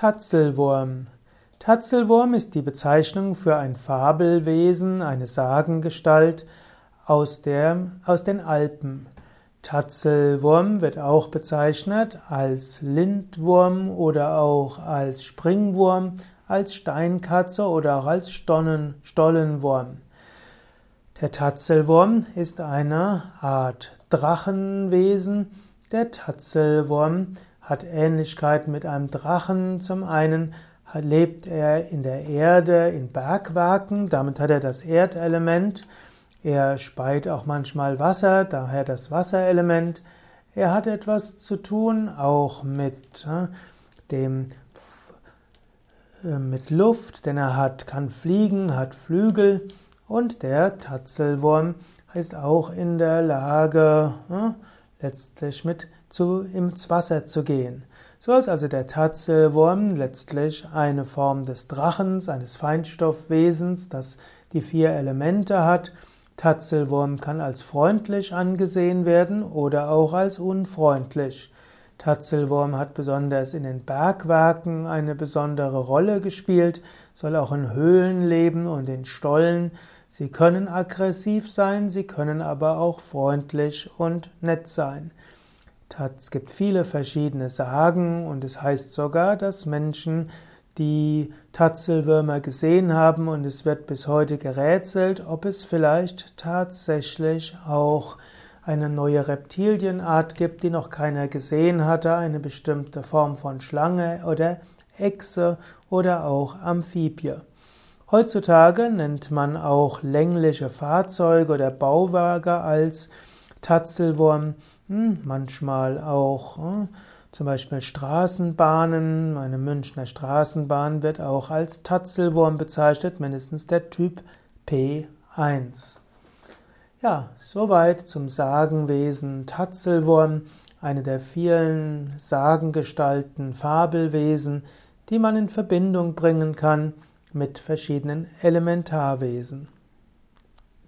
Tatzelwurm. Tatzelwurm ist die Bezeichnung für ein Fabelwesen, eine Sagengestalt aus, der, aus den Alpen. Tatzelwurm wird auch bezeichnet als Lindwurm oder auch als Springwurm, als Steinkatze oder auch als Stonnen, Stollenwurm. Der Tatzelwurm ist eine Art Drachenwesen. Der Tatzelwurm hat Ähnlichkeit mit einem Drachen. Zum einen lebt er in der Erde, in Bergwerken, damit hat er das Erdelement. Er speit auch manchmal Wasser, daher das Wasserelement. Er hat etwas zu tun auch mit äh, dem äh, mit Luft, denn er hat, kann fliegen, hat Flügel und der Tatzelwurm ist auch in der Lage, äh, letztlich mit zu, ins Wasser zu gehen. So ist also der Tatzelwurm letztlich eine Form des Drachens, eines Feinstoffwesens, das die vier Elemente hat. Tatzelwurm kann als freundlich angesehen werden oder auch als unfreundlich. Tatzelwurm hat besonders in den Bergwerken eine besondere Rolle gespielt, soll auch in Höhlen leben und in Stollen. Sie können aggressiv sein, sie können aber auch freundlich und nett sein. Es gibt viele verschiedene Sagen und es heißt sogar, dass Menschen die Tatzelwürmer gesehen haben und es wird bis heute gerätselt, ob es vielleicht tatsächlich auch eine neue Reptilienart gibt, die noch keiner gesehen hatte, eine bestimmte Form von Schlange oder Echse oder auch Amphibie. Heutzutage nennt man auch längliche Fahrzeuge oder Bauwerke als Tatzelwurm hm, manchmal auch hm, zum Beispiel Straßenbahnen. Eine Münchner Straßenbahn wird auch als Tatzelwurm bezeichnet, mindestens der Typ P1. Ja, soweit zum Sagenwesen Tatzelwurm, eine der vielen Sagengestalten, Fabelwesen, die man in Verbindung bringen kann mit verschiedenen Elementarwesen.